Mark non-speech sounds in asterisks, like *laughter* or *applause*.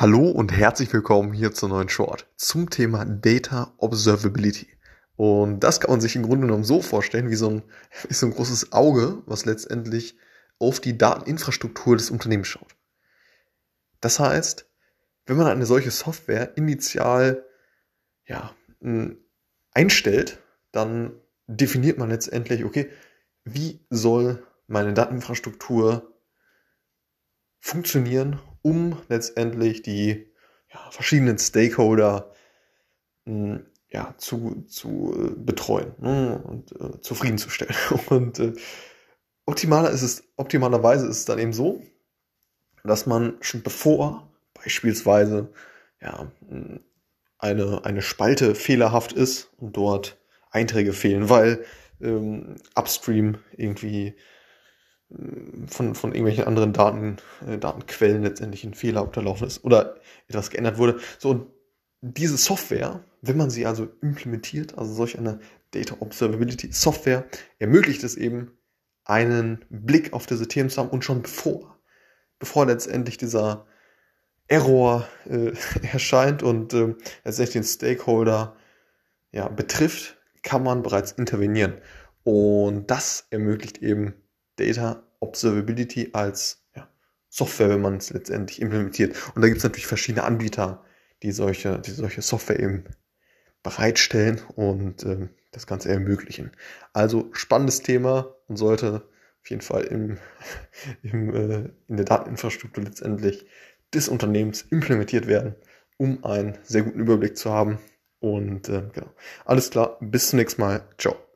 Hallo und herzlich willkommen hier zur neuen Short zum Thema Data Observability. Und das kann man sich im Grunde genommen so vorstellen, wie so ein, *laughs* wie so ein großes Auge, was letztendlich auf die Dateninfrastruktur des Unternehmens schaut. Das heißt, wenn man eine solche Software initial ja, einstellt, dann definiert man letztendlich, okay, wie soll meine Dateninfrastruktur funktionieren, um letztendlich die ja, verschiedenen Stakeholder mh, hm, ja, zu, zu äh, betreuen ne, und äh, zufriedenzustellen. *laughs* Und äh, optimaler ist es, optimalerweise ist es dann eben so, dass man schon bevor beispielsweise ja, hm, eine, eine Spalte fehlerhaft ist und dort Einträge fehlen, weil ähm, upstream irgendwie von, von irgendwelchen anderen Daten, äh, Datenquellen letztendlich ein Fehler unterlaufen ist oder etwas geändert wurde. So, und diese Software, wenn man sie also implementiert, also solch eine Data Observability Software, ermöglicht es eben, einen Blick auf diese Themen zu haben und schon bevor, bevor letztendlich dieser Error äh, *laughs* erscheint und äh, letztendlich den Stakeholder ja, betrifft, kann man bereits intervenieren. Und das ermöglicht eben Data Observability als ja, Software, wenn man es letztendlich implementiert. Und da gibt es natürlich verschiedene Anbieter, die solche, die solche Software eben bereitstellen und äh, das Ganze ermöglichen. Also spannendes Thema und sollte auf jeden Fall im, *laughs* im, äh, in der Dateninfrastruktur letztendlich des Unternehmens implementiert werden, um einen sehr guten Überblick zu haben. Und äh, genau. Alles klar, bis zum nächsten Mal. Ciao.